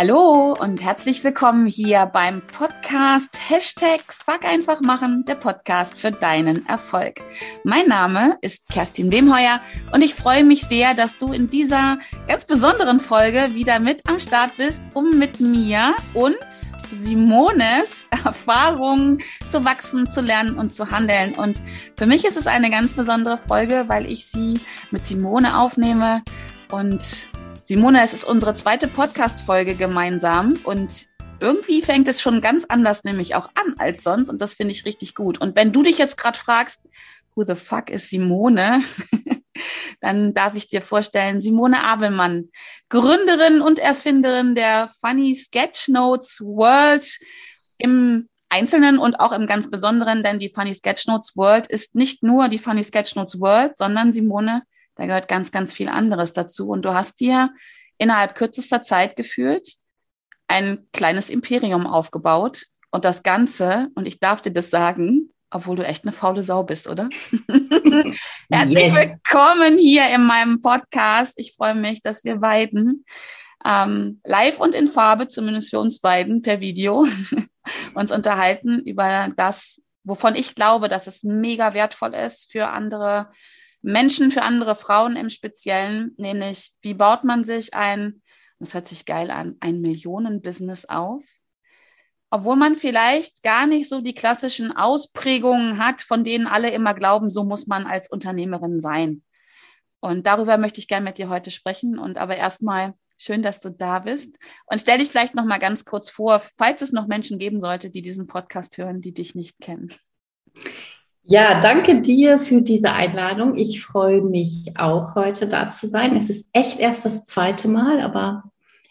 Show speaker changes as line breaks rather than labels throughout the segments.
Hallo und herzlich willkommen hier beim Podcast Hashtag Fuck einfach machen, der Podcast für deinen Erfolg. Mein Name ist Kerstin Wemheuer und ich freue mich sehr, dass du in dieser ganz besonderen Folge wieder mit am Start bist, um mit mir und Simones Erfahrungen zu wachsen, zu lernen und zu handeln. Und für mich ist es eine ganz besondere Folge, weil ich sie mit Simone aufnehme und Simona, es ist unsere zweite Podcast-Folge gemeinsam und irgendwie fängt es schon ganz anders nämlich auch an als sonst und das finde ich richtig gut. Und wenn du dich jetzt gerade fragst, who the fuck ist Simone? Dann darf ich dir vorstellen, Simone Abelmann, Gründerin und Erfinderin der Funny Sketchnotes World im Einzelnen und auch im ganz Besonderen, denn die Funny Sketchnotes World ist nicht nur die Funny Sketchnotes World, sondern Simone da gehört ganz, ganz viel anderes dazu. Und du hast dir innerhalb kürzester Zeit gefühlt ein kleines Imperium aufgebaut. Und das Ganze, und ich darf dir das sagen, obwohl du echt eine faule Sau bist, oder? Herzlich yes. willkommen hier in meinem Podcast. Ich freue mich, dass wir beiden ähm, live und in Farbe, zumindest für uns beiden per Video, uns unterhalten über das, wovon ich glaube, dass es mega wertvoll ist für andere Menschen für andere Frauen im Speziellen, nämlich wie baut man sich ein, das hört sich geil an, ein Millionenbusiness auf, obwohl man vielleicht gar nicht so die klassischen Ausprägungen hat, von denen alle immer glauben, so muss man als Unternehmerin sein. Und darüber möchte ich gerne mit dir heute sprechen. Und aber erstmal schön, dass du da bist. Und stell dich vielleicht noch mal ganz kurz vor, falls es noch Menschen geben sollte, die diesen Podcast hören, die dich nicht kennen.
Ja, danke dir für diese Einladung. Ich freue mich auch heute da zu sein. Es ist echt erst das zweite Mal, aber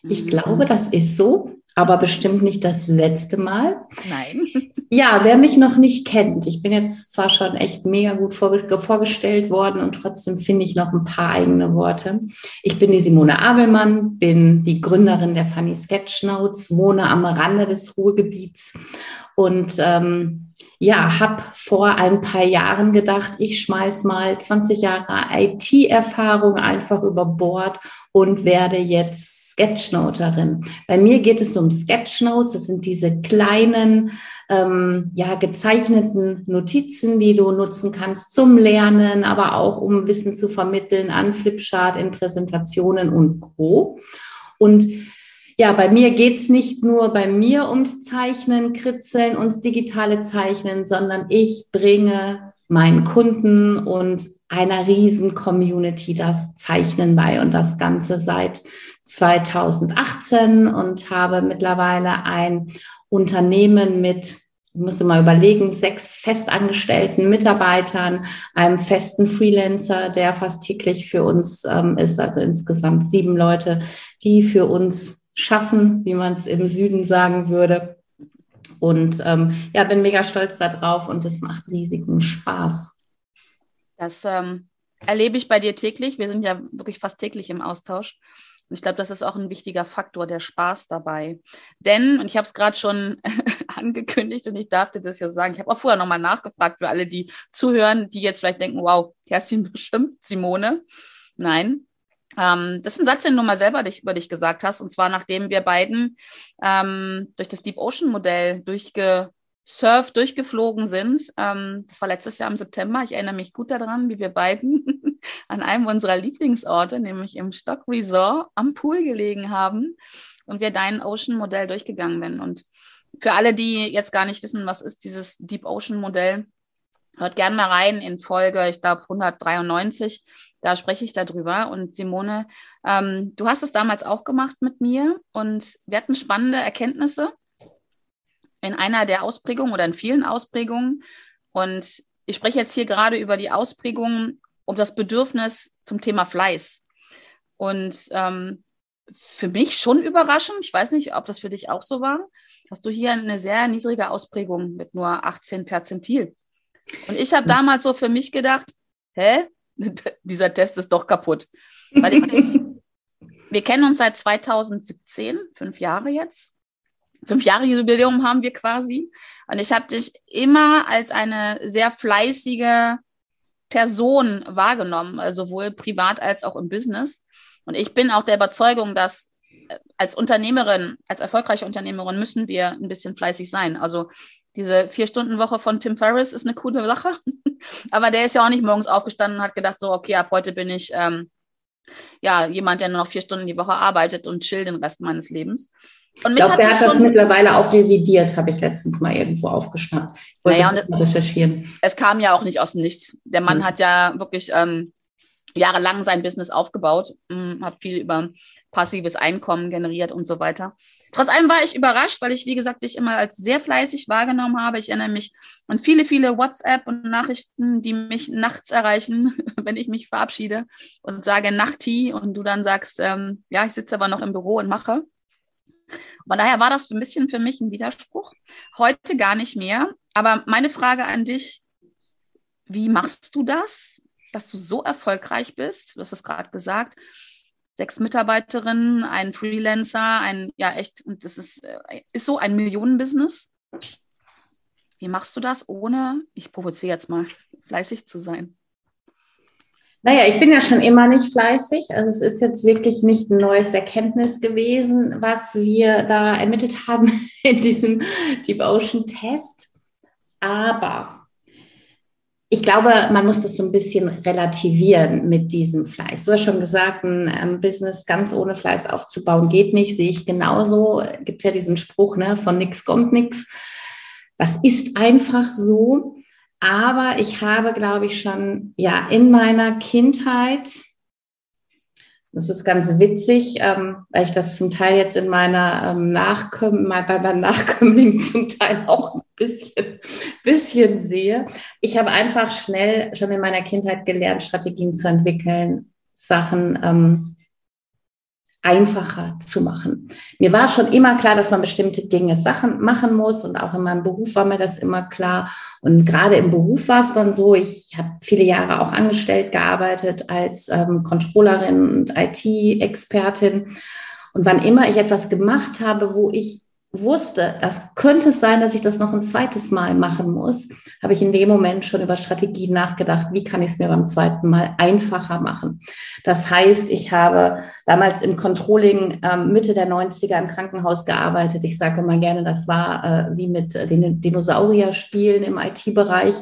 ich mhm. glaube, das ist so, aber bestimmt nicht das letzte Mal.
Nein.
Ja, wer mich noch nicht kennt, ich bin jetzt zwar schon echt mega gut vorgestellt worden und trotzdem finde ich noch ein paar eigene Worte. Ich bin die Simone Abelmann, bin die Gründerin der Funny Sketchnotes, wohne am Rande des Ruhrgebiets und ähm, ja, habe vor ein paar Jahren gedacht, ich schmeiß mal 20 Jahre IT-Erfahrung einfach über Bord und werde jetzt Sketchnoterin. Bei mir geht es um Sketchnotes. Das sind diese kleinen, ähm, ja, gezeichneten Notizen, die du nutzen kannst zum Lernen, aber auch um Wissen zu vermitteln an Flipchart, in Präsentationen und Co. Und ja, bei mir geht's nicht nur bei mir ums Zeichnen, Kritzeln, ums digitale Zeichnen, sondern ich bringe meinen Kunden und einer riesen Community das Zeichnen bei und das Ganze seit 2018 und habe mittlerweile ein Unternehmen mit ich musste mal überlegen, sechs festangestellten Mitarbeitern, einem festen Freelancer, der fast täglich für uns ähm, ist, also insgesamt sieben Leute, die für uns schaffen, wie man es im Süden sagen würde. Und ähm, ja, bin mega stolz darauf und es macht riesigen Spaß.
Das ähm, erlebe ich bei dir täglich. Wir sind ja wirklich fast täglich im Austausch. Und ich glaube, das ist auch ein wichtiger Faktor, der Spaß dabei. Denn, und ich habe es gerade schon angekündigt und ich darf dir das ja sagen, ich habe auch vorher nochmal nachgefragt für alle, die zuhören, die jetzt vielleicht denken, wow, Kerstin bestimmt Simone. Nein, ähm, das ist ein Satz, den du mal selber dich, über dich gesagt hast. Und zwar, nachdem wir beiden ähm, durch das Deep Ocean Modell durchgesurft, durchgeflogen sind. Ähm, das war letztes Jahr im September. Ich erinnere mich gut daran, wie wir beiden an einem unserer Lieblingsorte, nämlich im Stock Resort, am Pool gelegen haben und wir dein Ocean Modell durchgegangen sind. Und für alle, die jetzt gar nicht wissen, was ist dieses Deep Ocean Modell, Hört gerne mal rein in Folge, ich glaube 193, da spreche ich darüber. Und Simone, ähm, du hast es damals auch gemacht mit mir und wir hatten spannende Erkenntnisse in einer der Ausprägungen oder in vielen Ausprägungen. Und ich spreche jetzt hier gerade über die Ausprägungen um das Bedürfnis zum Thema Fleiß. Und ähm, für mich schon überraschend, ich weiß nicht, ob das für dich auch so war, hast du hier eine sehr niedrige Ausprägung mit nur 18 Perzentil. Und ich habe damals so für mich gedacht, hä? Dieser Test ist doch kaputt. Weil ich nicht, wir kennen uns seit 2017, fünf Jahre jetzt. Fünf Jahre Jubiläum haben wir quasi. Und ich habe dich immer als eine sehr fleißige Person wahrgenommen, also sowohl privat als auch im Business. Und ich bin auch der Überzeugung, dass als Unternehmerin, als erfolgreiche Unternehmerin müssen wir ein bisschen fleißig sein. Also diese Vier-Stunden-Woche von Tim Ferriss ist eine coole Sache. Aber der ist ja auch nicht morgens aufgestanden und hat gedacht, so, okay, ab heute bin ich ähm, ja jemand, der nur noch vier Stunden die Woche arbeitet und chill den Rest meines Lebens.
Und mich ich glaube, der hat das mittlerweile auch revidiert, habe ich letztens mal irgendwo aufgeschnappt. Ich wollte naja, das mal recherchieren.
Es kam ja auch nicht aus dem Nichts. Der Mann mhm. hat ja wirklich ähm, jahrelang sein Business aufgebaut, mh, hat viel über passives Einkommen generiert und so weiter. Trotz allem war ich überrascht, weil ich, wie gesagt, dich immer als sehr fleißig wahrgenommen habe. Ich erinnere mich an viele, viele WhatsApp und Nachrichten, die mich nachts erreichen, wenn ich mich verabschiede und sage Nachti und du dann sagst, ähm, ja, ich sitze aber noch im Büro und mache. Von daher war das ein bisschen für mich ein Widerspruch. Heute gar nicht mehr. Aber meine Frage an dich, wie machst du das? dass du so erfolgreich bist, du hast es gerade gesagt, sechs Mitarbeiterinnen, ein Freelancer, ein, ja echt, und das ist, äh, ist so ein Millionenbusiness. Wie machst du das, ohne, ich provoziere jetzt mal, fleißig zu sein?
Naja, ich bin ja schon immer nicht fleißig. Also es ist jetzt wirklich nicht ein neues Erkenntnis gewesen, was wir da ermittelt haben in diesem Deep Ocean Test. Aber ich glaube, man muss das so ein bisschen relativieren mit diesem Fleiß. Du hast schon gesagt, ein ähm, Business ganz ohne Fleiß aufzubauen geht nicht, sehe ich genauso. Gibt ja diesen Spruch, ne, von nix kommt nix. Das ist einfach so. Aber ich habe, glaube ich, schon, ja, in meiner Kindheit das ist ganz witzig, ähm, weil ich das zum Teil jetzt in meiner ähm, Nachkömm bei meinen Nachkömmlingen zum Teil auch bisschen, bisschen sehe. Ich habe einfach schnell schon in meiner Kindheit gelernt, Strategien zu entwickeln, Sachen ähm, einfacher zu machen. Mir war schon immer klar, dass man bestimmte Dinge, Sachen machen muss und auch in meinem Beruf war mir das immer klar. Und gerade im Beruf war es dann so, ich habe viele Jahre auch angestellt gearbeitet als ähm, Controllerin und IT-Expertin. Und wann immer ich etwas gemacht habe, wo ich wusste, das könnte sein, dass ich das noch ein zweites Mal machen muss, habe ich in dem Moment schon über Strategien nachgedacht, wie kann ich es mir beim zweiten Mal einfacher machen. Das heißt, ich habe damals im Controlling ähm, Mitte der 90er im Krankenhaus gearbeitet. Ich sage immer gerne, das war äh, wie mit den Dinosaurier-Spielen im IT-Bereich.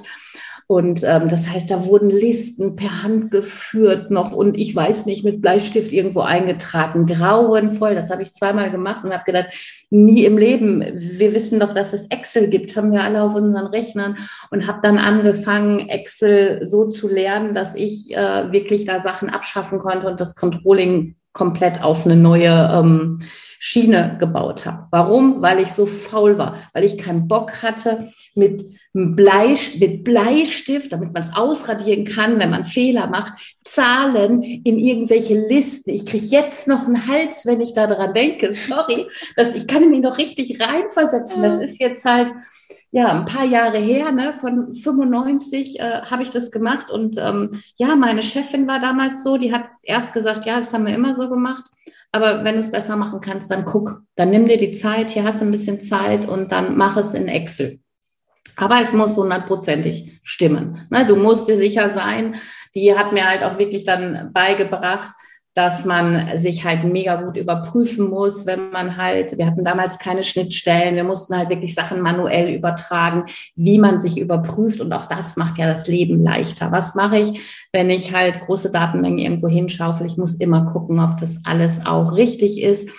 Und ähm, das heißt, da wurden Listen per Hand geführt noch und ich weiß nicht, mit Bleistift irgendwo eingetragen. Grauenvoll, das habe ich zweimal gemacht und habe gedacht, nie im Leben. Wir wissen doch, dass es Excel gibt, haben wir alle auf unseren Rechnern und habe dann angefangen, Excel so zu lernen, dass ich äh, wirklich da Sachen abschaffen konnte und das Controlling komplett auf eine neue ähm, Schiene gebaut habe. Warum? Weil ich so faul war, weil ich keinen Bock hatte, mit, Blei, mit Bleistift, damit man es ausradieren kann, wenn man Fehler macht, Zahlen in irgendwelche Listen. Ich kriege jetzt noch einen Hals, wenn ich daran denke. Sorry, dass ich kann mich noch richtig reinversetzen. Das ist jetzt halt ja, ein paar Jahre her, ne, von 95 äh, habe ich das gemacht und ähm, ja, meine Chefin war damals so, die hat erst gesagt, ja, das haben wir immer so gemacht aber wenn du es besser machen kannst, dann guck, dann nimm dir die Zeit, hier hast du ein bisschen Zeit und dann mach es in Excel. Aber es muss hundertprozentig stimmen. Ne, du musst dir sicher sein. Die hat mir halt auch wirklich dann beigebracht, dass man sich halt mega gut überprüfen muss, wenn man halt, wir hatten damals keine Schnittstellen, wir mussten halt wirklich Sachen manuell übertragen, wie man sich überprüft und auch das macht ja das Leben leichter. Was mache ich, wenn ich halt große Datenmengen irgendwo hinschaufel? Ich muss immer gucken, ob das alles auch richtig ist.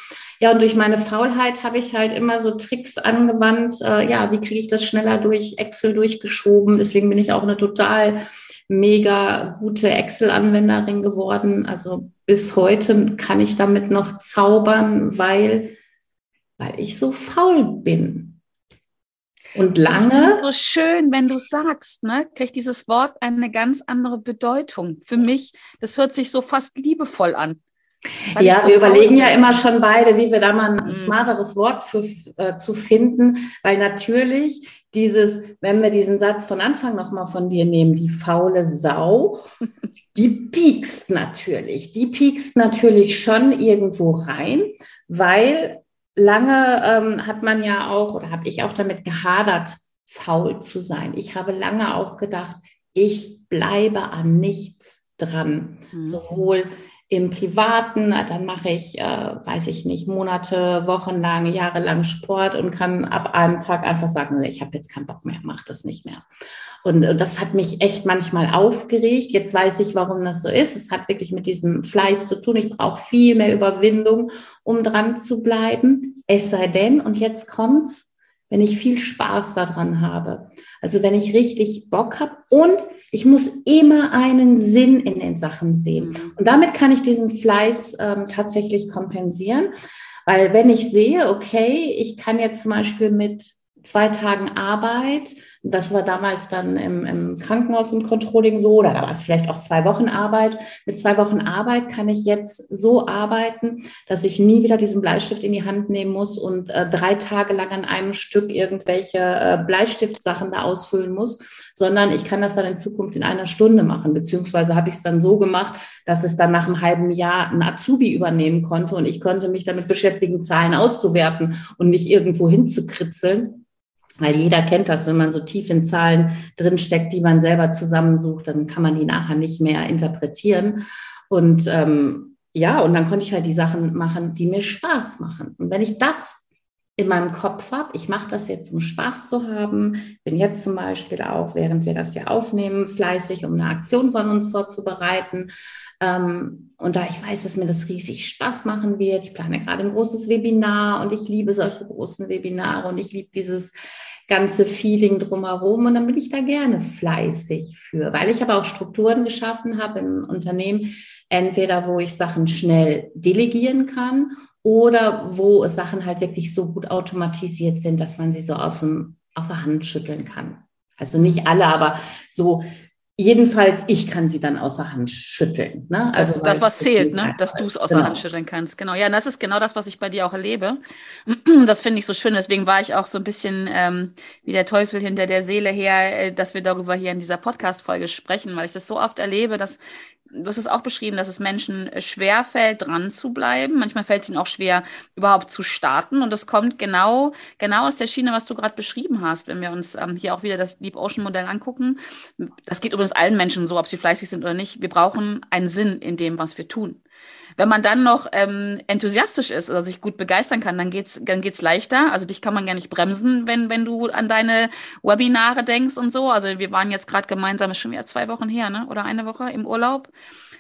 Ja, und durch meine Faulheit habe ich halt immer so Tricks angewandt. Äh, ja, wie kriege ich das schneller durch Excel durchgeschoben? Deswegen bin ich auch eine total mega gute Excel-Anwenderin geworden. Also bis heute kann ich damit noch zaubern, weil, weil ich so faul bin. Und lange.
Ich so schön, wenn du sagst, ne, kriegt dieses Wort eine ganz andere Bedeutung. Für mich, das hört sich so fast liebevoll an.
Ja, so wir überlegen ja immer schon beide, wie wir da mal ein mhm. smarteres Wort für, äh, zu finden, weil natürlich dieses, wenn wir diesen Satz von Anfang nochmal von dir nehmen, die faule Sau, die piekst natürlich. Die piekst natürlich schon irgendwo rein, weil lange ähm, hat man ja auch, oder habe ich auch damit gehadert, faul zu sein. Ich habe lange auch gedacht, ich bleibe an nichts dran. Mhm. Sowohl im Privaten, dann mache ich, äh, weiß ich nicht, Monate, Wochen lang, Jahre lang Sport und kann ab einem Tag einfach sagen, ich habe jetzt keinen Bock mehr, mach das nicht mehr. Und äh, das hat mich echt manchmal aufgeregt. Jetzt weiß ich, warum das so ist. Es hat wirklich mit diesem Fleiß zu tun. Ich brauche viel mehr Überwindung, um dran zu bleiben. Es sei denn, und jetzt kommt's, wenn ich viel Spaß daran habe. Also wenn ich richtig Bock habe und ich muss immer einen Sinn in den Sachen sehen. Mhm. Und damit kann ich diesen Fleiß ähm, tatsächlich kompensieren. Weil wenn ich sehe, okay, ich kann jetzt zum Beispiel mit zwei Tagen Arbeit das war damals dann im, im Krankenhaus im Controlling so, oder da war es vielleicht auch zwei Wochen Arbeit. Mit zwei Wochen Arbeit kann ich jetzt so arbeiten, dass ich nie wieder diesen Bleistift in die Hand nehmen muss und äh, drei Tage lang an einem Stück irgendwelche äh, Bleistiftsachen da ausfüllen muss, sondern ich kann das dann in Zukunft in einer Stunde machen. Beziehungsweise habe ich es dann so gemacht, dass es dann nach einem halben Jahr ein Azubi übernehmen konnte und ich konnte mich damit beschäftigen, Zahlen auszuwerten und nicht irgendwo hinzukritzeln. Weil jeder kennt das, wenn man so tief in Zahlen drinsteckt, die man selber zusammensucht, dann kann man die nachher nicht mehr interpretieren. Und ähm, ja, und dann konnte ich halt die Sachen machen, die mir Spaß machen. Und wenn ich das in meinem Kopf habe, ich mache das jetzt, um Spaß zu haben, bin jetzt zum Beispiel auch, während wir das hier aufnehmen, fleißig, um eine Aktion von uns vorzubereiten. Ähm, und da ich weiß, dass mir das riesig Spaß machen wird, ich plane gerade ein großes Webinar und ich liebe solche großen Webinare und ich liebe dieses ganze Feeling drumherum und dann bin ich da gerne fleißig für, weil ich aber auch Strukturen geschaffen habe im Unternehmen, entweder wo ich Sachen schnell delegieren kann oder wo Sachen halt wirklich so gut automatisiert sind, dass man sie so aus, dem, aus der Hand schütteln kann. Also nicht alle, aber so Jedenfalls, ich kann sie dann außer Hand schütteln. Ne?
Also das, das was zählt, ne? dass du es außer genau. Hand schütteln kannst. Genau. Ja, und das ist genau das, was ich bei dir auch erlebe. Das finde ich so schön. Deswegen war ich auch so ein bisschen ähm, wie der Teufel hinter der Seele her, äh, dass wir darüber hier in dieser Podcast-Folge sprechen, weil ich das so oft erlebe, dass du hast es auch beschrieben, dass es Menschen äh, schwer fällt, dran zu bleiben. Manchmal fällt es ihnen auch schwer, überhaupt zu starten. Und das kommt genau, genau aus der Schiene, was du gerade beschrieben hast. Wenn wir uns ähm, hier auch wieder das Deep Ocean Modell angucken, das geht übrigens allen Menschen so, ob sie fleißig sind oder nicht. Wir brauchen einen Sinn in dem, was wir tun. Wenn man dann noch ähm, enthusiastisch ist oder sich gut begeistern kann, dann geht's dann geht's leichter. Also dich kann man gar nicht bremsen, wenn wenn du an deine Webinare denkst und so. Also wir waren jetzt gerade gemeinsam, ist schon wieder zwei Wochen her, ne? Oder eine Woche im Urlaub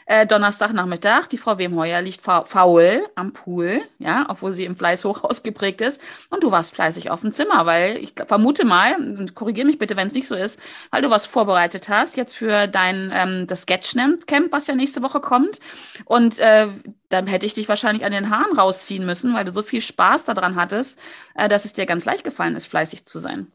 äh, Donnerstagnachmittag, die Frau Wemheuer liegt fa faul am Pool, ja, obwohl sie im Fleiß hoch ausgeprägt ist. Und du warst fleißig auf dem Zimmer, weil ich vermute mal, korrigiere mich bitte, wenn es nicht so ist, weil du was vorbereitet hast, jetzt für dein ähm, das Sketch-Camp, was ja nächste Woche kommt. Und äh, dann hätte ich dich wahrscheinlich an den Haaren rausziehen müssen, weil du so viel Spaß daran hattest, äh, dass es dir ganz leicht gefallen ist, fleißig zu sein.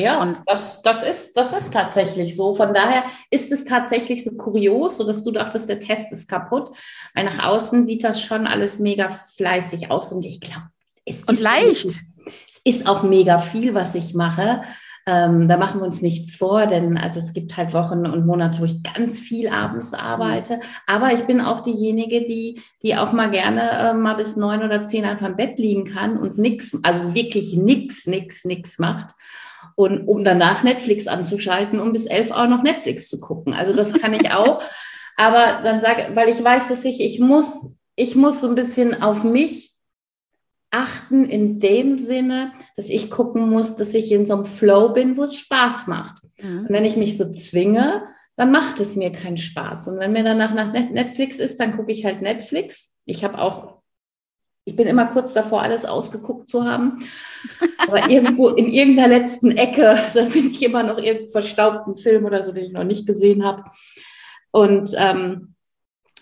Ja, und das, das, ist, das ist tatsächlich so. Von daher ist es tatsächlich so kurios, so dass du dachtest, der Test ist kaputt. Weil nach außen sieht das schon alles mega fleißig aus. Und ich glaube,
es und ist leicht.
es ist auch mega viel, was ich mache. Ähm, da machen wir uns nichts vor, denn also es gibt halt Wochen und Monate, wo ich ganz viel abends arbeite. Aber ich bin auch diejenige, die, die auch mal gerne äh, mal bis neun oder zehn einfach im Bett liegen kann und nix, also wirklich nix, nix, nix macht und um danach Netflix anzuschalten, um bis elf Uhr noch Netflix zu gucken. Also das kann ich auch. Aber dann sage, weil ich weiß, dass ich, ich muss, ich muss so ein bisschen auf mich achten in dem Sinne, dass ich gucken muss, dass ich in so einem Flow bin, wo es Spaß macht. Mhm. Und wenn ich mich so zwinge, dann macht es mir keinen Spaß. Und wenn mir danach nach Netflix ist, dann gucke ich halt Netflix. Ich habe auch ich bin immer kurz davor, alles ausgeguckt zu haben. Aber irgendwo in irgendeiner letzten Ecke, da finde ich immer noch irgendeinen verstaubten Film oder so, den ich noch nicht gesehen habe. Und ähm,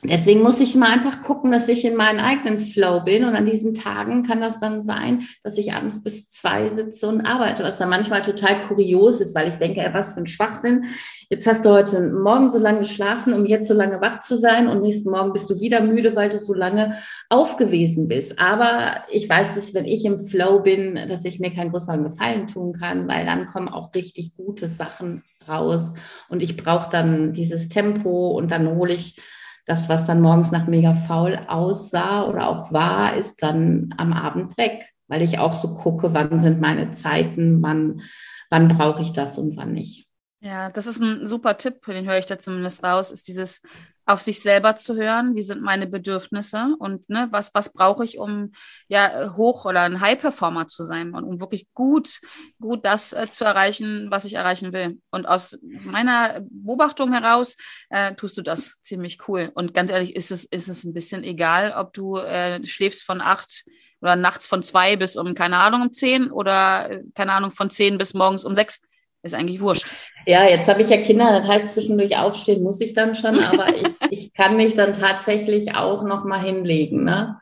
Deswegen muss ich mal einfach gucken, dass ich in meinen eigenen Flow bin. Und an diesen Tagen kann das dann sein, dass ich abends bis zwei sitze und arbeite, was dann manchmal total kurios ist, weil ich denke, ey, was für ein Schwachsinn. Jetzt hast du heute Morgen so lange geschlafen, um jetzt so lange wach zu sein. Und nächsten Morgen bist du wieder müde, weil du so lange aufgewesen bist. Aber ich weiß, dass wenn ich im Flow bin, dass ich mir keinen größeren Gefallen tun kann, weil dann kommen auch richtig gute Sachen raus. Und ich brauche dann dieses Tempo und dann hole ich das, was dann morgens nach mega faul aussah oder auch war, ist dann am Abend weg, weil ich auch so gucke, wann sind meine Zeiten, wann, wann brauche ich das und wann nicht.
Ja, das ist ein super Tipp, den höre ich da zumindest raus, ist dieses auf sich selber zu hören, wie sind meine Bedürfnisse und ne, was, was brauche ich, um ja hoch oder ein High-Performer zu sein und um wirklich gut, gut das äh, zu erreichen, was ich erreichen will. Und aus meiner Beobachtung heraus äh, tust du das ziemlich cool. Und ganz ehrlich, ist es, ist es ein bisschen egal, ob du äh, schläfst von acht oder nachts von zwei bis um, keine Ahnung, um zehn oder, äh, keine Ahnung, von zehn bis morgens um sechs ist eigentlich wurscht.
Ja, jetzt habe ich ja Kinder, das heißt, zwischendurch aufstehen muss ich dann schon, aber ich, ich kann mich dann tatsächlich auch noch mal hinlegen, ne?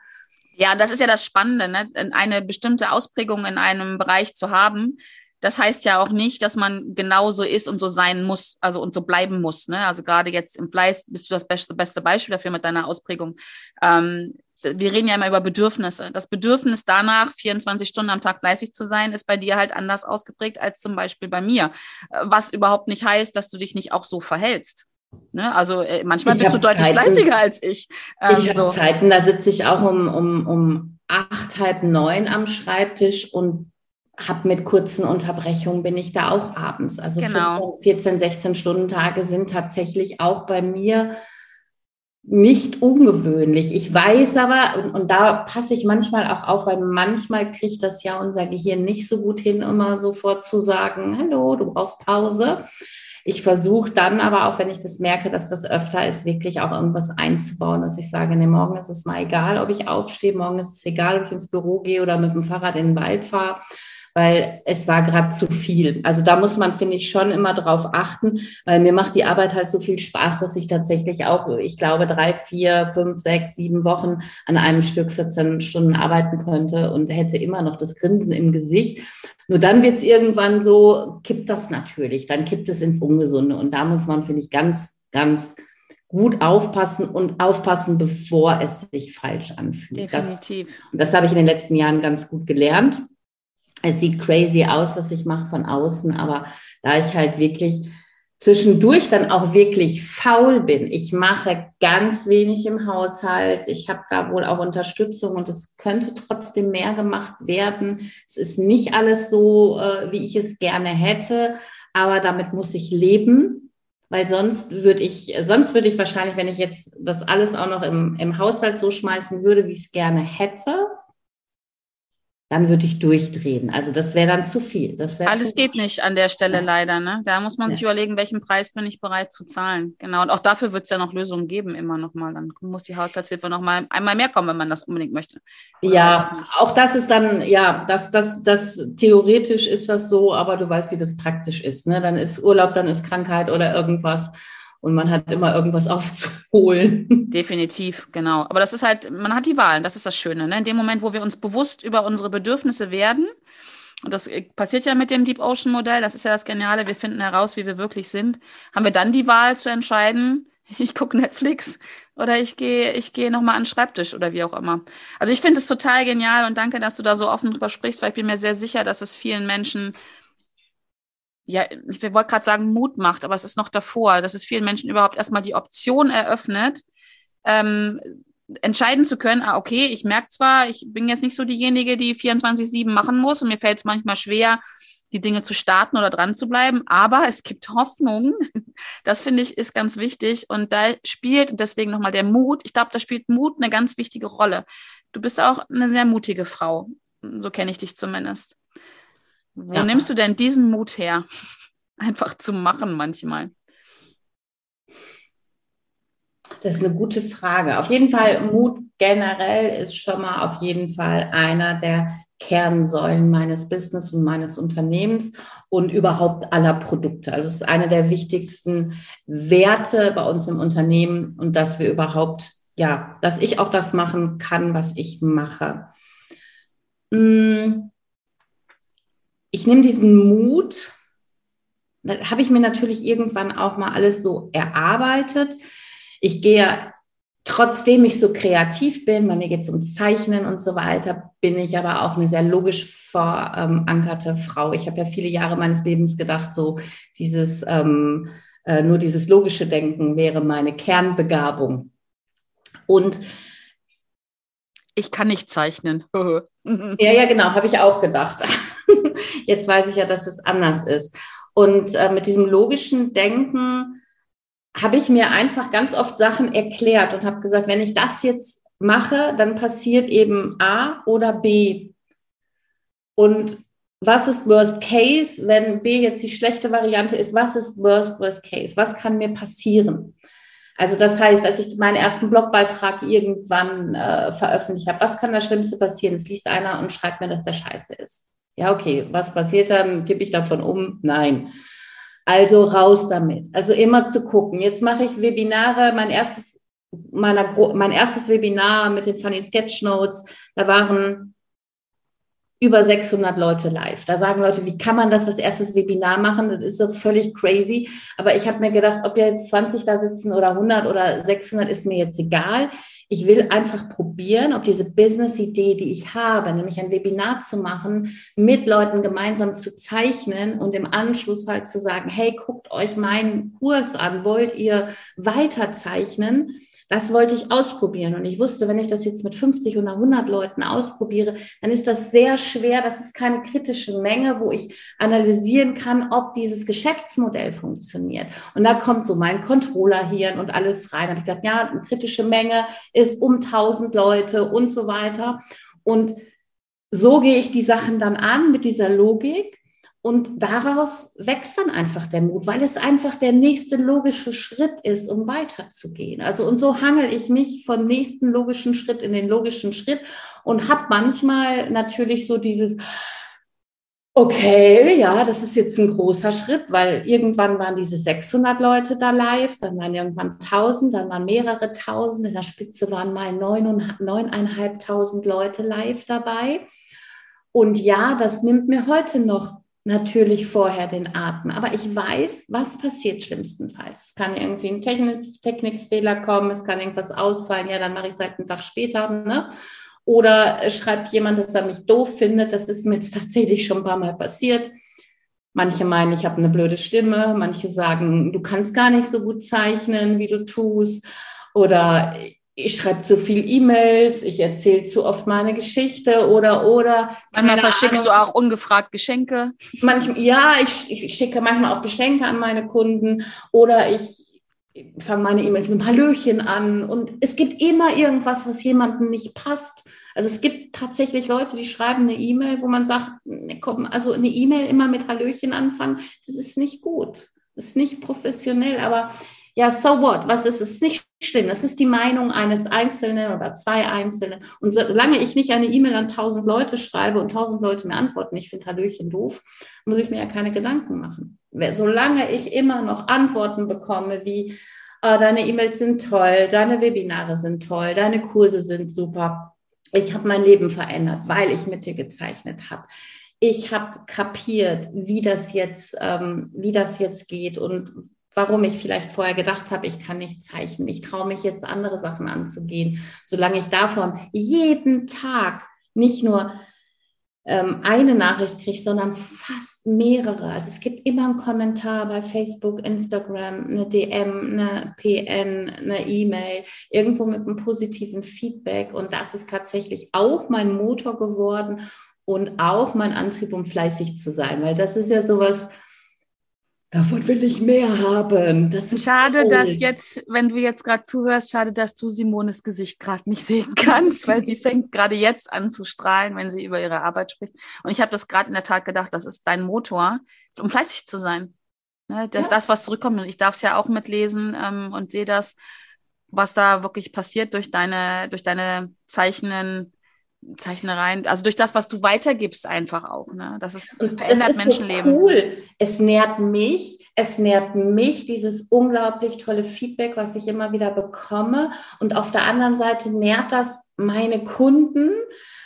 Ja, das ist ja das Spannende, ne? eine bestimmte Ausprägung in einem Bereich zu haben. Das heißt ja auch nicht, dass man genauso ist und so sein muss, also und so bleiben muss. Ne? Also gerade jetzt im Fleiß bist du das beste, beste Beispiel dafür mit deiner Ausprägung. Ähm, wir reden ja immer über Bedürfnisse. Das Bedürfnis danach, 24 Stunden am Tag fleißig zu sein, ist bei dir halt anders ausgeprägt als zum Beispiel bei mir. Was überhaupt nicht heißt, dass du dich nicht auch so verhältst. Ne? Also äh, manchmal ich bist du deutlich Zeiten, fleißiger als ich.
Ähm, ich habe so. Zeiten, da sitze ich auch um, um, um acht, halb neun am Schreibtisch und habe mit kurzen Unterbrechungen bin ich da auch abends. Also genau. 14, 14, 16 Stunden Tage sind tatsächlich auch bei mir nicht ungewöhnlich. Ich weiß aber, und, und, da passe ich manchmal auch auf, weil manchmal kriegt das ja unser Gehirn nicht so gut hin, immer sofort zu sagen, hallo, du brauchst Pause. Ich versuche dann aber auch, wenn ich das merke, dass das öfter ist, wirklich auch irgendwas einzubauen, dass ich sage, nee, morgen ist es mal egal, ob ich aufstehe, morgen ist es egal, ob ich ins Büro gehe oder mit dem Fahrrad in den Wald fahre weil es war gerade zu viel. Also da muss man, finde ich, schon immer drauf achten, weil mir macht die Arbeit halt so viel Spaß, dass ich tatsächlich auch, ich glaube, drei, vier, fünf, sechs, sieben Wochen an einem Stück 14 Stunden arbeiten könnte und hätte immer noch das Grinsen im Gesicht. Nur dann wird es irgendwann so, kippt das natürlich, dann kippt es ins Ungesunde. Und da muss man, finde ich, ganz, ganz gut aufpassen und aufpassen, bevor es sich falsch anfühlt.
Definitiv.
Das, und das habe ich in den letzten Jahren ganz gut gelernt es sieht crazy aus, was ich mache von außen, aber da ich halt wirklich zwischendurch dann auch wirklich faul bin. Ich mache ganz wenig im Haushalt. Ich habe da wohl auch Unterstützung und es könnte trotzdem mehr gemacht werden. Es ist nicht alles so, äh, wie ich es gerne hätte, aber damit muss ich leben, weil sonst würde ich, sonst würde ich wahrscheinlich, wenn ich jetzt das alles auch noch im, im Haushalt so schmeißen würde, wie ich es gerne hätte, dann würde ich durchdrehen. Also das wäre dann zu viel. Das
Alles geht nicht an der Stelle ja. leider. Ne? Da muss man ja. sich überlegen, welchen Preis bin ich bereit zu zahlen. Genau. Und auch dafür wird es ja noch Lösungen geben, immer noch mal. Dann muss die Haushaltshilfe noch mal einmal mehr kommen, wenn man das unbedingt möchte.
Oder ja, auch, auch das ist dann, ja, das, das, das theoretisch ist das so, aber du weißt, wie das praktisch ist. Ne? Dann ist Urlaub, dann ist Krankheit oder irgendwas und man hat immer irgendwas aufzuholen.
Definitiv, genau. Aber das ist halt, man hat die Wahlen, das ist das Schöne. Ne? In dem Moment, wo wir uns bewusst über unsere Bedürfnisse werden, und das passiert ja mit dem Deep Ocean Modell, das ist ja das Geniale, wir finden heraus, wie wir wirklich sind, haben wir dann die Wahl zu entscheiden, ich gucke Netflix oder ich gehe ich gehe nochmal an den Schreibtisch oder wie auch immer. Also ich finde es total genial und danke, dass du da so offen drüber sprichst, weil ich bin mir sehr sicher, dass es vielen Menschen ja, ich wollte gerade sagen, Mut macht, aber es ist noch davor, dass es vielen Menschen überhaupt erstmal die Option eröffnet, ähm, entscheiden zu können, ah, okay, ich merke zwar, ich bin jetzt nicht so diejenige, die 24-7 machen muss und mir fällt es manchmal schwer, die Dinge zu starten oder dran zu bleiben, aber es gibt Hoffnung. Das finde ich ist ganz wichtig und da spielt deswegen nochmal der Mut. Ich glaube, da spielt Mut eine ganz wichtige Rolle. Du bist auch eine sehr mutige Frau, so kenne ich dich zumindest. Wo ja. nimmst du denn diesen Mut her? Einfach zu machen manchmal.
Das ist eine gute Frage. Auf jeden Fall, Mut generell ist schon mal auf jeden Fall einer der Kernsäulen meines Business und meines Unternehmens und überhaupt aller Produkte. Also es ist eine der wichtigsten Werte bei uns im Unternehmen und dass wir überhaupt, ja, dass ich auch das machen kann, was ich mache. Hm ich nehme diesen Mut, da habe ich mir natürlich irgendwann auch mal alles so erarbeitet. Ich gehe, trotzdem ich so kreativ bin, bei mir geht es um Zeichnen und so weiter, bin ich aber auch eine sehr logisch verankerte Frau. Ich habe ja viele Jahre meines Lebens gedacht, so dieses, ähm, äh, nur dieses logische Denken wäre meine Kernbegabung. Und
ich kann nicht zeichnen.
ja, ja, genau, habe ich auch gedacht. Jetzt weiß ich ja, dass es anders ist. Und äh, mit diesem logischen Denken habe ich mir einfach ganz oft Sachen erklärt und habe gesagt, wenn ich das jetzt mache, dann passiert eben A oder B. Und was ist Worst Case, wenn B jetzt die schlechte Variante ist? Was ist Worst Worst Case? Was kann mir passieren? Also das heißt, als ich meinen ersten Blogbeitrag irgendwann äh, veröffentlicht habe, was kann das Schlimmste passieren? Es liest einer und schreibt mir, dass der scheiße ist. Ja, okay, was passiert dann? Kippe ich davon um? Nein. Also raus damit. Also immer zu gucken. Jetzt mache ich Webinare. Mein erstes, meiner, mein erstes Webinar mit den Funny Sketchnotes, da waren über 600 Leute live. Da sagen Leute, wie kann man das als erstes Webinar machen? Das ist so völlig crazy. Aber ich habe mir gedacht, ob jetzt 20 da sitzen oder 100 oder 600, ist mir jetzt egal. Ich will einfach probieren, ob diese Business-Idee, die ich habe, nämlich ein Webinar zu machen, mit Leuten gemeinsam zu zeichnen und im Anschluss halt zu sagen, hey, guckt euch meinen Kurs an, wollt ihr weiterzeichnen? Das wollte ich ausprobieren. Und ich wusste, wenn ich das jetzt mit 50 oder 100 Leuten ausprobiere, dann ist das sehr schwer. Das ist keine kritische Menge, wo ich analysieren kann, ob dieses Geschäftsmodell funktioniert. Und da kommt so mein Controllerhirn und alles rein. Da habe ich gedacht, ja, eine kritische Menge ist um 1000 Leute und so weiter. Und so gehe ich die Sachen dann an mit dieser Logik. Und daraus wächst dann einfach der Mut, weil es einfach der nächste logische Schritt ist, um weiterzugehen. Also und so hangel ich mich vom nächsten logischen Schritt in den logischen Schritt und habe manchmal natürlich so dieses, okay, ja, das ist jetzt ein großer Schritt, weil irgendwann waren diese 600 Leute da live, dann waren irgendwann 1000, dann waren mehrere tausend, in der Spitze waren mal neuneinhalbtausend Leute live dabei. Und ja, das nimmt mir heute noch natürlich vorher den Atem. Aber ich weiß, was passiert schlimmstenfalls. Es kann irgendwie ein Technik Technikfehler kommen, es kann irgendwas ausfallen, ja, dann mache ich es halt einen Tag später. Ne? Oder schreibt jemand, dass er mich doof findet. Das ist mir jetzt tatsächlich schon ein paar Mal passiert. Manche meinen, ich habe eine blöde Stimme. Manche sagen, du kannst gar nicht so gut zeichnen, wie du tust. Oder ich schreibe zu viel E-Mails, ich erzähle zu oft meine Geschichte oder oder.
Manchmal verschickst Ahnung. du auch ungefragt Geschenke.
Manchmal, ja, ich, ich schicke manchmal auch Geschenke an meine Kunden oder ich fange meine E-Mails mit einem Hallöchen an und es gibt immer irgendwas, was jemandem nicht passt. Also es gibt tatsächlich Leute, die schreiben eine E-Mail, wo man sagt, komm, also eine E-Mail immer mit Hallöchen anfangen, das ist nicht gut. Das ist nicht professionell, aber ja, so what? Was ist es? Nicht schlimm. Das ist die Meinung eines Einzelnen oder zwei Einzelnen. Und solange ich nicht eine E-Mail an tausend Leute schreibe und tausend Leute mir antworten, ich finde Hallöchen doof, muss ich mir ja keine Gedanken machen. Solange ich immer noch Antworten bekomme wie, oh, deine E-Mails sind toll, deine Webinare sind toll, deine Kurse sind super. Ich habe mein Leben verändert, weil ich mit dir gezeichnet habe ich habe kapiert, wie das jetzt, ähm, wie das jetzt geht und warum ich vielleicht vorher gedacht habe, ich kann nicht zeichnen. Ich traue mich jetzt andere Sachen anzugehen, solange ich davon jeden Tag nicht nur ähm, eine Nachricht kriege, sondern fast mehrere. Also es gibt immer einen Kommentar bei Facebook, Instagram, eine DM, eine PN, eine E-Mail, irgendwo mit einem positiven Feedback. Und das ist tatsächlich auch mein Motor geworden und auch mein Antrieb, um fleißig zu sein, weil das ist ja sowas, Davon will ich mehr haben.
Das ist schade, cool. dass jetzt, wenn du jetzt gerade zuhörst, schade, dass du Simones Gesicht gerade nicht sehen kannst, weil sie fängt gerade jetzt an zu strahlen, wenn sie über ihre Arbeit spricht. Und ich habe das gerade in der Tat gedacht, das ist dein Motor, um fleißig zu sein. Ne, das, ja. das, was zurückkommt. Und ich darf es ja auch mitlesen ähm, und sehe das, was da wirklich passiert durch deine, durch deine Zeichnen, Zeichnereien, also durch das, was du weitergibst, einfach auch. Ne? Das ist,
und verändert ist Menschenleben. So cool. Es nährt mich, es nährt mich, dieses unglaublich tolle Feedback, was ich immer wieder bekomme. Und auf der anderen Seite nährt das meine Kunden,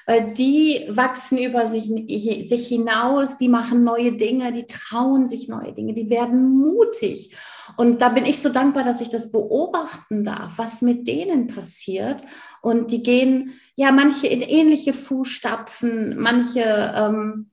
weil die wachsen über sich, sich hinaus, die machen neue Dinge, die trauen sich neue Dinge, die werden mutig. Und da bin ich so dankbar, dass ich das beobachten darf, was mit denen passiert. Und die gehen ja manche in ähnliche Fußstapfen, manche ähm,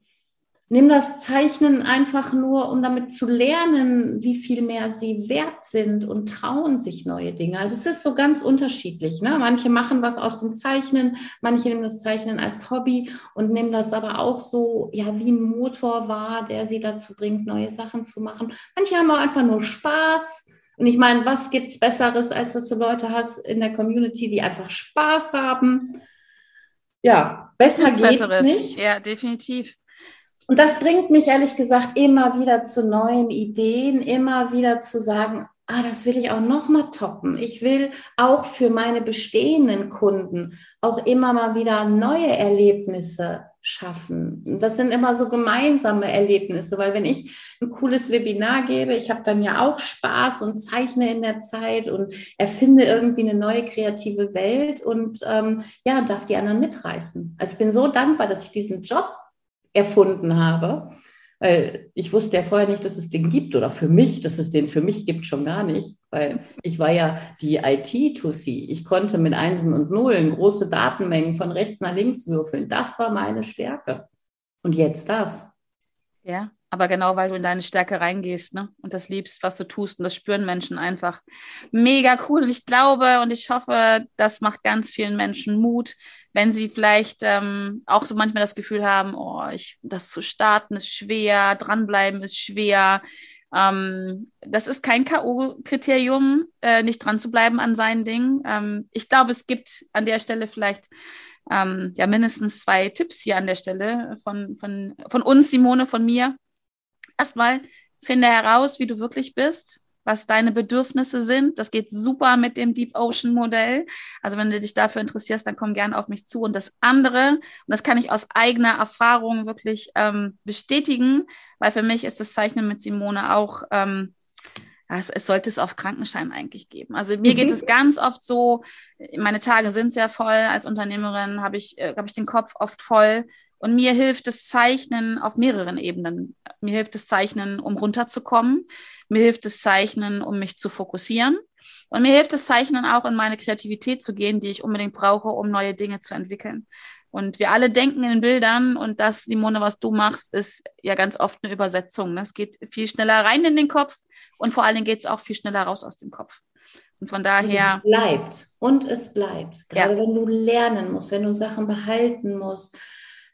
nehmen das Zeichnen einfach nur, um damit zu lernen, wie viel mehr sie wert sind und trauen sich neue Dinge. Also es ist so ganz unterschiedlich. Ne? Manche machen was aus dem Zeichnen, manche nehmen das Zeichnen als Hobby und nehmen das aber auch so, ja, wie ein Motor wahr, der sie dazu bringt, neue Sachen zu machen. Manche haben auch einfach nur Spaß Und ich meine, was gibt's Besseres, als dass du Leute hast in der Community, die einfach Spaß haben? Ja, besser geht's Besseres. nicht.
Ja, definitiv.
Und das bringt mich ehrlich gesagt immer wieder zu neuen Ideen, immer wieder zu sagen, ah, das will ich auch noch mal toppen. Ich will auch für meine bestehenden Kunden auch immer mal wieder neue Erlebnisse schaffen. Das sind immer so gemeinsame Erlebnisse, weil wenn ich ein cooles Webinar gebe, ich habe dann ja auch Spaß und zeichne in der Zeit und erfinde irgendwie eine neue kreative Welt und ähm, ja, darf die anderen mitreißen. Also ich bin so dankbar, dass ich diesen Job erfunden habe weil ich wusste ja vorher nicht, dass es den gibt oder für mich, dass es den für mich gibt, schon gar nicht, weil ich war ja die IT-to-C. Ich konnte mit Einsen und Nullen große Datenmengen von rechts nach links würfeln. Das war meine Stärke. Und jetzt das.
Ja, aber genau, weil du in deine Stärke reingehst ne? und das liebst, was du tust. Und das spüren Menschen einfach mega cool. Und ich glaube und ich hoffe, das macht ganz vielen Menschen Mut, wenn sie vielleicht ähm, auch so manchmal das Gefühl haben, oh, ich, das zu starten ist schwer, dranbleiben ist schwer. Ähm, das ist kein K.O.-Kriterium, äh, nicht dran zu bleiben an seinen Dingen. Ähm, ich glaube, es gibt an der Stelle vielleicht ähm, ja mindestens zwei Tipps hier an der Stelle von, von, von uns, Simone, von mir. Erstmal finde heraus, wie du wirklich bist, was deine Bedürfnisse sind. Das geht super mit dem Deep Ocean Modell. Also wenn du dich dafür interessierst, dann komm gerne auf mich zu. Und das andere, und das kann ich aus eigener Erfahrung wirklich ähm, bestätigen, weil für mich ist das Zeichnen mit Simone auch ähm, es, es sollte es auf Krankenschein eigentlich geben. Also mir mhm. geht es ganz oft so, meine Tage sind sehr voll. Als Unternehmerin habe ich, äh, habe ich den Kopf oft voll. Und mir hilft das Zeichnen auf mehreren Ebenen. Mir hilft das Zeichnen, um runterzukommen. Mir hilft das Zeichnen, um mich zu fokussieren. Und mir hilft das Zeichnen auch in meine Kreativität zu gehen, die ich unbedingt brauche, um neue Dinge zu entwickeln. Und wir alle denken in Bildern und das, Simone, was du machst, ist ja ganz oft eine Übersetzung. Ne? Es geht viel schneller rein in den Kopf und vor allen Dingen geht es auch viel schneller raus aus dem Kopf. Und von daher.
Und es bleibt. Und es bleibt. Gerade ja. wenn du lernen musst, wenn du Sachen behalten musst.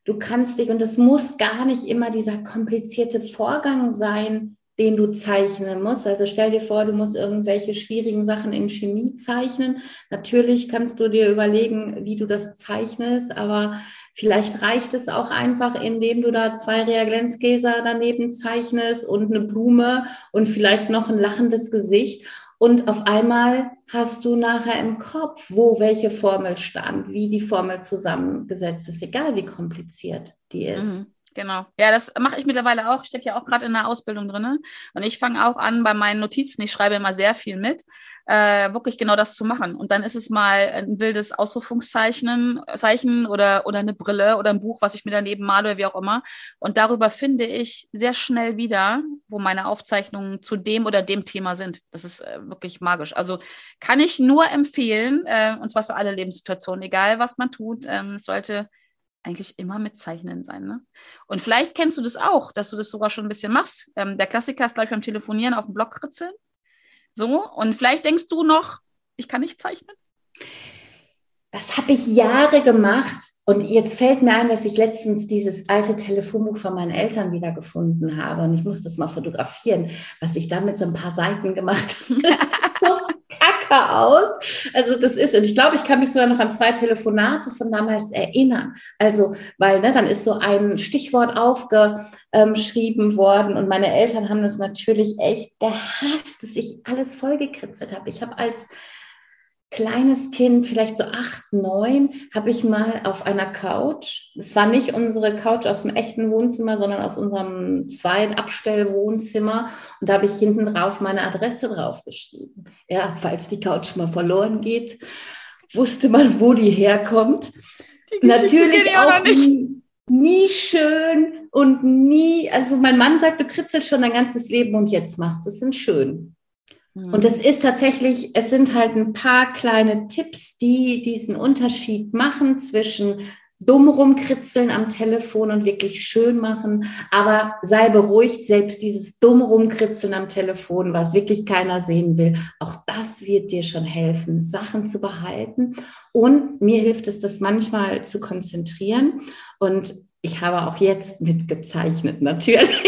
Du kannst dich, und es muss gar nicht immer dieser komplizierte Vorgang sein, den du zeichnen musst. Also stell dir vor, du musst irgendwelche schwierigen Sachen in Chemie zeichnen. Natürlich kannst du dir überlegen, wie du das zeichnest, aber vielleicht reicht es auch einfach, indem du da zwei Reagenzgläser daneben zeichnest und eine Blume und vielleicht noch ein lachendes Gesicht. Und auf einmal hast du nachher im Kopf, wo welche Formel stand, wie die Formel zusammengesetzt ist, egal wie kompliziert die ist.
Mhm. Genau. Ja, das mache ich mittlerweile auch. Ich stecke ja auch gerade in der Ausbildung drinne. Und ich fange auch an bei meinen Notizen. Ich schreibe immer sehr viel mit, äh, wirklich genau das zu machen. Und dann ist es mal ein wildes Ausrufungszeichen Zeichen oder, oder eine Brille oder ein Buch, was ich mir daneben male oder wie auch immer. Und darüber finde ich sehr schnell wieder, wo meine Aufzeichnungen zu dem oder dem Thema sind. Das ist äh, wirklich magisch. Also kann ich nur empfehlen, äh, und zwar für alle Lebenssituationen, egal was man tut, ähm, sollte eigentlich immer mit Zeichnen sein. Ne? Und vielleicht kennst du das auch, dass du das sogar schon ein bisschen machst. Ähm, der Klassiker ist, glaube ich, beim Telefonieren auf dem Block kritzeln. So, und vielleicht denkst du noch, ich kann nicht zeichnen.
Das habe ich Jahre gemacht und jetzt fällt mir ein, dass ich letztens dieses alte Telefonbuch von meinen Eltern wiedergefunden habe und ich muss das mal fotografieren, was ich da mit so ein paar Seiten gemacht habe. Kacke aus. Also das ist, und ich glaube, ich kann mich sogar noch an zwei Telefonate von damals erinnern. Also, weil ne, dann ist so ein Stichwort aufgeschrieben worden und meine Eltern haben das natürlich echt gehasst, dass ich alles vollgekritzelt habe. Ich habe als kleines Kind, vielleicht so acht, neun, habe ich mal auf einer Couch, es war nicht unsere Couch aus dem echten Wohnzimmer, sondern aus unserem Zweitabstellwohnzimmer und da habe ich hinten drauf meine Adresse draufgeschrieben. Ja, falls die Couch mal verloren geht, wusste man, wo die herkommt. Die Natürlich auch, nie, nie schön und nie, also mein Mann sagt, du kritzelst schon dein ganzes Leben und jetzt machst du es in schön. Und es ist tatsächlich, es sind halt ein paar kleine Tipps, die diesen Unterschied machen zwischen dumm rumkritzeln am Telefon und wirklich schön machen. Aber sei beruhigt, selbst dieses dumm rumkritzeln am Telefon, was wirklich keiner sehen will, auch das wird dir schon helfen, Sachen zu behalten. Und mir hilft es, das manchmal zu konzentrieren. Und ich habe auch jetzt mitgezeichnet, natürlich.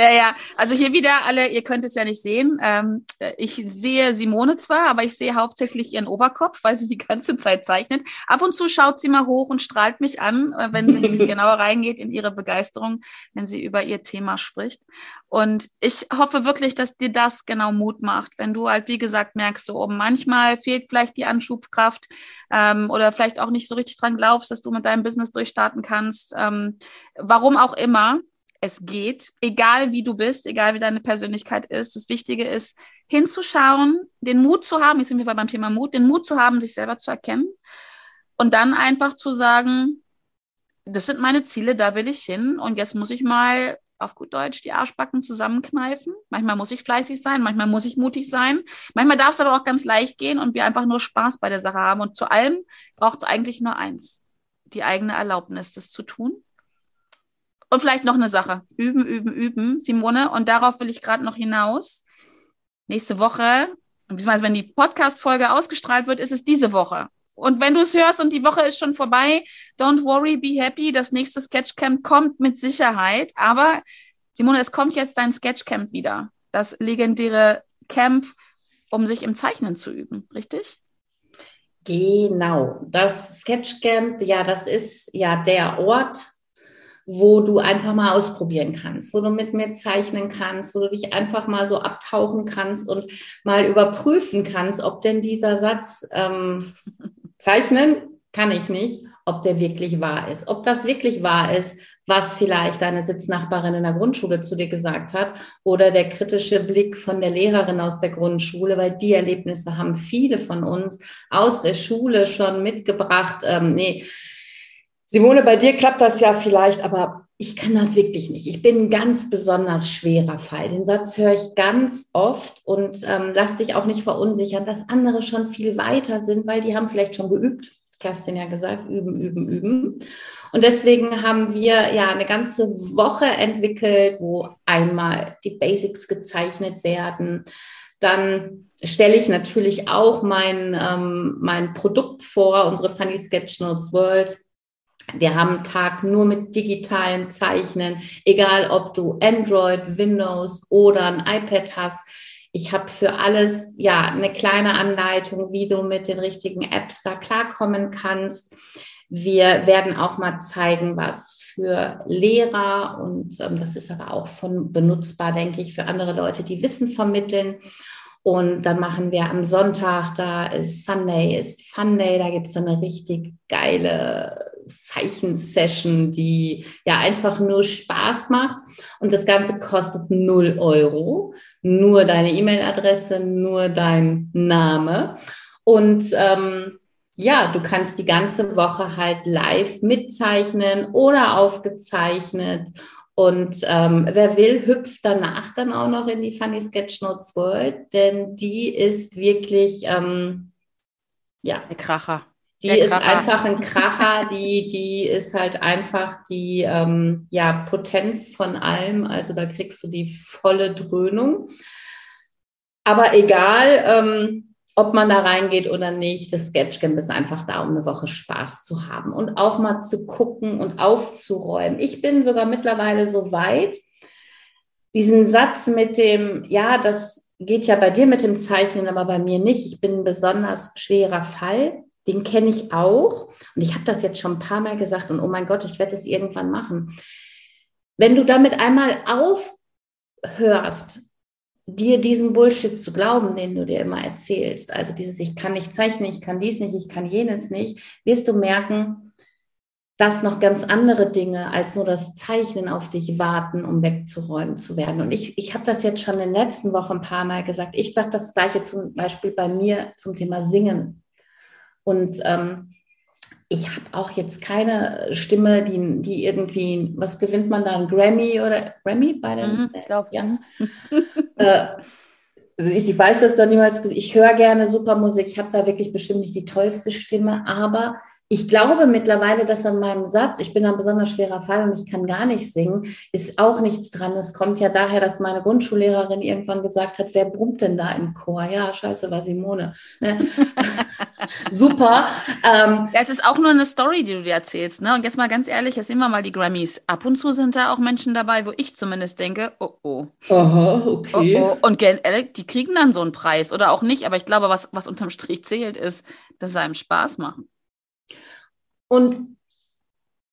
Ja, ja. Also hier wieder alle, ihr könnt es ja nicht sehen. Ähm, ich sehe Simone zwar, aber ich sehe hauptsächlich ihren Oberkopf, weil sie die ganze Zeit zeichnet. Ab und zu schaut sie mal hoch und strahlt mich an, äh, wenn sie nämlich genauer reingeht in ihre Begeisterung, wenn sie über ihr Thema spricht. Und ich hoffe wirklich, dass dir das genau Mut macht, wenn du halt, wie gesagt, merkst, so oh, manchmal fehlt vielleicht die Anschubkraft ähm, oder vielleicht auch nicht so richtig dran glaubst, dass du mit deinem Business durchstarten kannst. Ähm, warum auch immer es geht, egal wie du bist, egal wie deine Persönlichkeit ist. Das Wichtige ist, hinzuschauen, den Mut zu haben, jetzt sind wir beim Thema Mut, den Mut zu haben, sich selber zu erkennen und dann einfach zu sagen, das sind meine Ziele, da will ich hin und jetzt muss ich mal auf gut Deutsch die Arschbacken zusammenkneifen. Manchmal muss ich fleißig sein, manchmal muss ich mutig sein. Manchmal darf es aber auch ganz leicht gehen und wir einfach nur Spaß bei der Sache haben. Und zu allem braucht es eigentlich nur eins, die eigene Erlaubnis, das zu tun. Und vielleicht noch eine Sache. Üben, üben, üben, Simone. Und darauf will ich gerade noch hinaus. Nächste Woche, beziehungsweise wenn die Podcast-Folge ausgestrahlt wird, ist es diese Woche. Und wenn du es hörst und die Woche ist schon vorbei, don't worry, be happy. Das nächste Sketchcamp kommt mit Sicherheit. Aber Simone, es kommt jetzt dein Sketchcamp wieder. Das legendäre Camp, um sich im Zeichnen zu üben, richtig?
Genau. Das Sketchcamp, ja, das ist ja der Ort, wo du einfach mal ausprobieren kannst, wo du mit mir zeichnen kannst, wo du dich einfach mal so abtauchen kannst und mal überprüfen kannst, ob denn dieser Satz ähm, zeichnen kann ich nicht, ob der wirklich wahr ist, ob das wirklich wahr ist, was vielleicht deine Sitznachbarin in der Grundschule zu dir gesagt hat oder der kritische Blick von der Lehrerin aus der Grundschule, weil die Erlebnisse haben viele von uns aus der Schule schon mitgebracht. Ähm, nee, Simone, bei dir klappt das ja vielleicht, aber ich kann das wirklich nicht. Ich bin ein ganz besonders schwerer Fall. Den Satz höre ich ganz oft und ähm, lass dich auch nicht verunsichern, dass andere schon viel weiter sind, weil die haben vielleicht schon geübt. Kerstin ja gesagt, üben, üben, üben. Und deswegen haben wir ja eine ganze Woche entwickelt, wo einmal die Basics gezeichnet werden. Dann stelle ich natürlich auch mein, ähm, mein Produkt vor, unsere Funny Sketchnotes World wir haben einen Tag nur mit digitalen Zeichnen, egal ob du Android, Windows oder ein iPad hast. Ich habe für alles ja eine kleine Anleitung, wie du mit den richtigen Apps da klarkommen kannst. Wir werden auch mal zeigen, was für Lehrer und ähm, das ist aber auch von benutzbar, denke ich, für andere Leute, die Wissen vermitteln. Und dann machen wir am Sonntag, da ist Sunday, ist Fun Day, da gibt es so eine richtig geile Zeichensession, die ja einfach nur Spaß macht. Und das Ganze kostet 0 Euro. Nur deine E-Mail-Adresse, nur dein Name. Und ähm, ja, du kannst die ganze Woche halt live mitzeichnen oder aufgezeichnet. Und ähm, wer will, hüpft danach dann auch noch in die Funny Sketchnotes World, denn die ist wirklich ähm, ja.
Der Kracher.
Die ist einfach ein Kracher, die, die ist halt einfach die ähm, ja, Potenz von allem. Also da kriegst du die volle Dröhnung. Aber egal, ähm, ob man da reingeht oder nicht, das Sketchcamp ist einfach da, um eine Woche Spaß zu haben und auch mal zu gucken und aufzuräumen. Ich bin sogar mittlerweile so weit, diesen Satz mit dem, ja, das geht ja bei dir mit dem Zeichnen, aber bei mir nicht. Ich bin ein besonders schwerer Fall den kenne ich auch. Und ich habe das jetzt schon ein paar Mal gesagt und oh mein Gott, ich werde es irgendwann machen. Wenn du damit einmal aufhörst, dir diesen Bullshit zu glauben, den du dir immer erzählst, also dieses ich kann nicht zeichnen, ich kann dies nicht, ich kann jenes nicht, wirst du merken, dass noch ganz andere Dinge als nur das Zeichnen auf dich warten, um wegzuräumen zu werden. Und ich, ich habe das jetzt schon in den letzten Wochen ein paar Mal gesagt. Ich sage das gleiche zum Beispiel bei mir zum Thema Singen. Und ähm, ich habe auch jetzt keine Stimme, die, die irgendwie, was gewinnt man da, ein Grammy oder Grammy bei den? Mhm, ich glaube, ja. äh, also ich, ich, weiß das doch niemals, ich höre gerne super Musik, ich habe da wirklich bestimmt nicht die tollste Stimme, aber ich glaube mittlerweile, dass an meinem Satz, ich bin ein besonders schwerer Fall und ich kann gar nicht singen, ist auch nichts dran. Es kommt ja daher, dass meine Grundschullehrerin irgendwann gesagt hat, wer brummt denn da im Chor? Ja, scheiße, war Simone. Ne? Super.
Ähm, ja, es ist auch nur eine Story, die du dir erzählst, ne? Und jetzt mal ganz ehrlich, jetzt nehmen wir mal die Grammys. Ab und zu sind da auch Menschen dabei, wo ich zumindest denke, oh oh.
Aha, okay.
Oh, oh. Und die kriegen dann so einen Preis oder auch nicht, aber ich glaube, was, was unterm Strich zählt, ist, dass es einem Spaß machen.
Und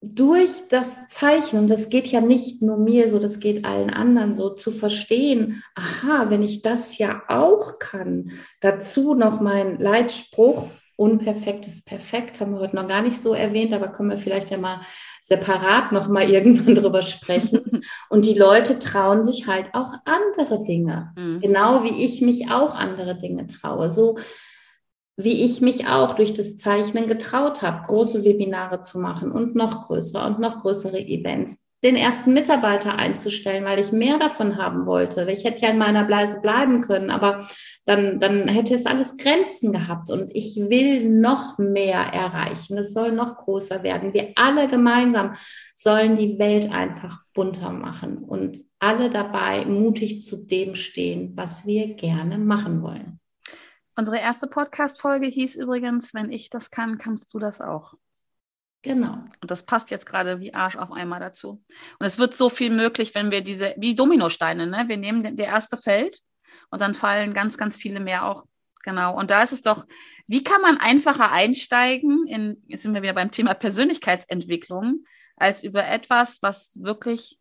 durch das Zeichnen, das geht ja nicht nur mir so, das geht allen anderen so, zu verstehen, aha, wenn ich das ja auch kann, dazu noch mein Leitspruch, unperfekt ist perfekt, haben wir heute noch gar nicht so erwähnt, aber können wir vielleicht ja mal separat noch mal irgendwann drüber sprechen. Und die Leute trauen sich halt auch andere Dinge, mhm. genau wie ich mich auch andere Dinge traue. So wie ich mich auch durch das Zeichnen getraut habe, große Webinare zu machen und noch größer und noch größere Events, den ersten Mitarbeiter einzustellen, weil ich mehr davon haben wollte. Ich hätte ja in meiner Bleise bleiben können, aber dann, dann hätte es alles Grenzen gehabt und ich will noch mehr erreichen. Es soll noch größer werden. Wir alle gemeinsam sollen die Welt einfach bunter machen und alle dabei mutig zu dem stehen, was wir gerne machen wollen.
Unsere erste Podcast-Folge hieß übrigens, wenn ich das kann, kannst du das auch.
Genau.
Und das passt jetzt gerade wie Arsch auf einmal dazu. Und es wird so viel möglich, wenn wir diese, wie Dominosteine, ne? Wir nehmen der erste Feld und dann fallen ganz, ganz viele mehr auch. Genau. Und da ist es doch, wie kann man einfacher einsteigen in, jetzt sind wir wieder beim Thema Persönlichkeitsentwicklung, als über etwas, was wirklich,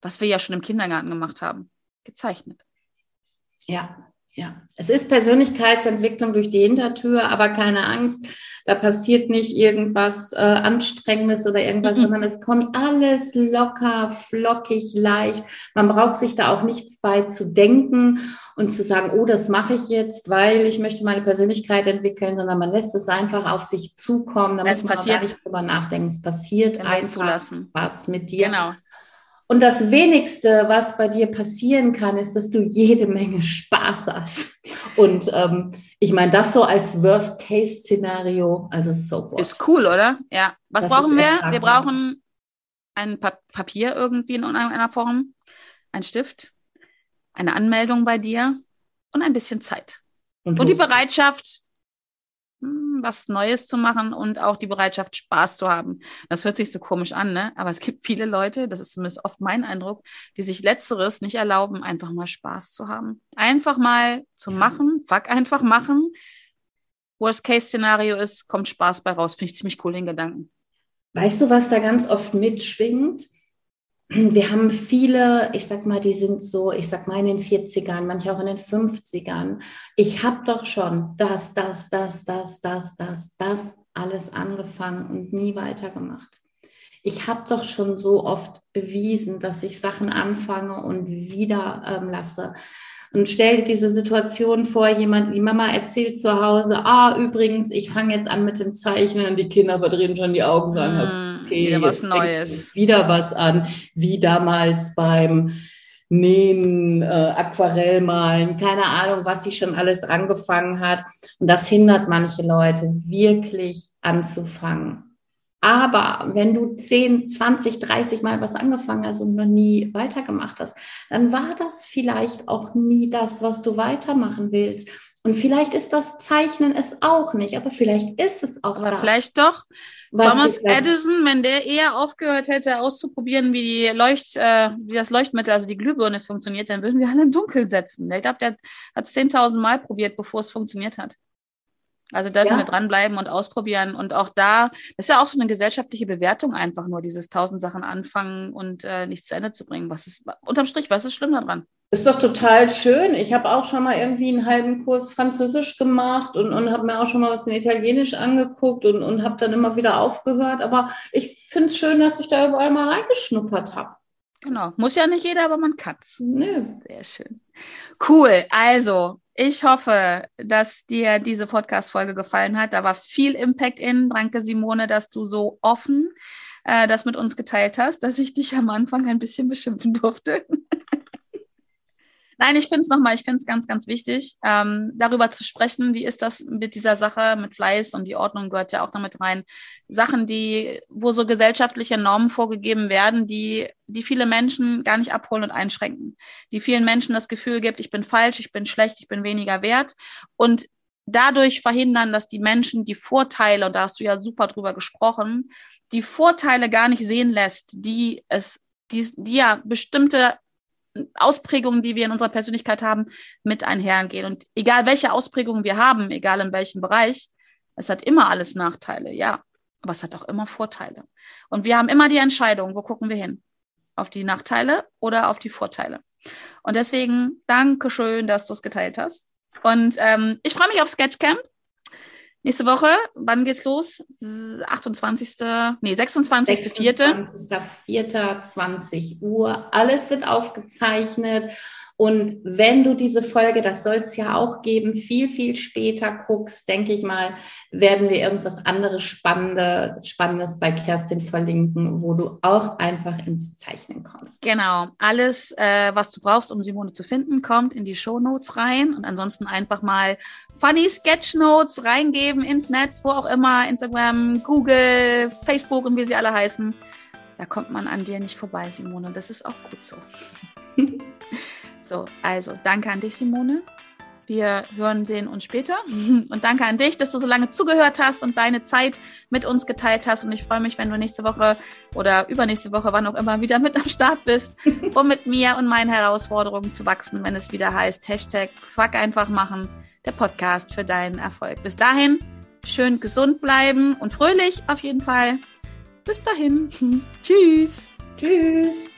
was wir ja schon im Kindergarten gemacht haben, gezeichnet.
Ja, ja, es ist Persönlichkeitsentwicklung durch die Hintertür, aber keine Angst, da passiert nicht irgendwas äh, Anstrengendes oder irgendwas, mhm. sondern es kommt alles locker, flockig, leicht. Man braucht sich da auch nichts bei zu denken und zu sagen, oh, das mache ich jetzt, weil ich möchte meine Persönlichkeit entwickeln, sondern man lässt es einfach auf sich zukommen. Da
es muss man passiert. gar nicht
drüber nachdenken. Es passiert einfach
zulassen.
was mit dir.
Genau.
Und das wenigste, was bei dir passieren kann, ist, dass du jede Menge Spaß hast. Und ähm, ich meine, das so als Worst-Case-Szenario, also so
what. Ist cool, oder? Ja. Was das brauchen wir? Wir brauchen ein pa Papier irgendwie in einer Form, ein Stift, eine Anmeldung bei dir und ein bisschen Zeit. Und, und die Bereitschaft, was Neues zu machen und auch die Bereitschaft, Spaß zu haben. Das hört sich so komisch an, ne? Aber es gibt viele Leute, das ist zumindest oft mein Eindruck, die sich Letzteres nicht erlauben, einfach mal Spaß zu haben. Einfach mal zu machen, fuck einfach machen. Worst-Case-Szenario ist, kommt Spaß bei raus. Finde ich ziemlich cool, den Gedanken.
Weißt du, was da ganz oft mitschwingt? Wir haben viele, ich sag mal, die sind so, ich sag mal in den 40ern, manche auch in den 50ern. Ich habe doch schon das, das, das, das, das, das, das alles angefangen und nie weitergemacht. Ich habe doch schon so oft bewiesen, dass ich Sachen anfange und wieder ähm, lasse. Und stell dir diese Situation vor, jemand, die Mama erzählt zu Hause, ah, übrigens, ich fange jetzt an mit dem Zeichnen und die Kinder verdrehen schon die Augen, sagen, mm, okay,
wieder was Neues.
Wieder was an, wie damals beim Nähen, äh, Aquarellmalen, keine Ahnung, was sie schon alles angefangen hat. Und das hindert manche Leute, wirklich anzufangen. Aber wenn du 10, 20, 30 Mal was angefangen hast und noch nie weitergemacht hast, dann war das vielleicht auch nie das, was du weitermachen willst. Und vielleicht ist das Zeichnen es auch nicht, aber vielleicht ist es auch.
Aber das. vielleicht doch. Was Thomas Edison, wenn der eher aufgehört hätte, auszuprobieren, wie die Leucht, äh, wie das Leuchtmittel, also die Glühbirne funktioniert, dann würden wir alle im Dunkeln setzen. Ich glaube, der hat es 10.000 Mal probiert, bevor es funktioniert hat. Also dürfen ja. wir dranbleiben und ausprobieren. Und auch da, das ist ja auch so eine gesellschaftliche Bewertung einfach nur, dieses tausend Sachen anfangen und äh, nichts zu Ende zu bringen. Was ist, unterm Strich, was ist schlimm daran?
Ist doch total schön. Ich habe auch schon mal irgendwie einen halben Kurs Französisch gemacht und, und habe mir auch schon mal was in Italienisch angeguckt und, und habe dann immer wieder aufgehört. Aber ich finde es schön, dass ich da überall mal reingeschnuppert habe.
Genau. Muss ja nicht jeder, aber man kann's.
Nö.
Sehr schön. Cool. Also, ich hoffe, dass dir diese Podcast-Folge gefallen hat. Da war viel Impact in. Danke, Simone, dass du so offen äh, das mit uns geteilt hast, dass ich dich am Anfang ein bisschen beschimpfen durfte. Nein, ich finde es nochmal, ich finde es ganz, ganz wichtig, ähm, darüber zu sprechen, wie ist das mit dieser Sache, mit Fleiß und die Ordnung gehört ja auch damit rein. Sachen, die, wo so gesellschaftliche Normen vorgegeben werden, die, die viele Menschen gar nicht abholen und einschränken. Die vielen Menschen das Gefühl gibt, ich bin falsch, ich bin schlecht, ich bin weniger wert. Und dadurch verhindern, dass die Menschen die Vorteile, und da hast du ja super drüber gesprochen, die Vorteile gar nicht sehen lässt, die es, die, die ja bestimmte Ausprägungen, die wir in unserer Persönlichkeit haben, mit einhergehen. Und egal welche Ausprägungen wir haben, egal in welchem Bereich, es hat immer alles Nachteile, ja. Aber es hat auch immer Vorteile. Und wir haben immer die Entscheidung, wo gucken wir hin? Auf die Nachteile oder auf die Vorteile? Und deswegen danke schön, dass du es geteilt hast. Und ähm, ich freue mich auf Sketchcamp. Nächste Woche, wann geht's los? 28. Nee, 26.
26.04. 20 Uhr. Alles wird aufgezeichnet. Und wenn du diese Folge, das soll es ja auch geben, viel, viel später guckst, denke ich mal, werden wir irgendwas anderes Spannende, Spannendes bei Kerstin verlinken, wo du auch einfach ins Zeichnen kommst.
Genau. Alles, äh, was du brauchst, um Simone zu finden, kommt in die Show Notes rein. Und ansonsten einfach mal funny Sketch Notes reingeben ins Netz, wo auch immer, Instagram, Google, Facebook und wie sie alle heißen. Da kommt man an dir nicht vorbei, Simone. Das ist auch gut so. So, also danke an dich, Simone. Wir hören, sehen uns später. Und danke an dich, dass du so lange zugehört hast und deine Zeit mit uns geteilt hast. Und ich freue mich, wenn du nächste Woche oder übernächste Woche, wann auch immer, wieder mit am Start bist, um mit mir und meinen Herausforderungen zu wachsen, wenn es wieder heißt Hashtag Fuck einfach machen, der Podcast für deinen Erfolg. Bis dahin, schön gesund bleiben und fröhlich auf jeden Fall. Bis dahin. Tschüss.
Tschüss.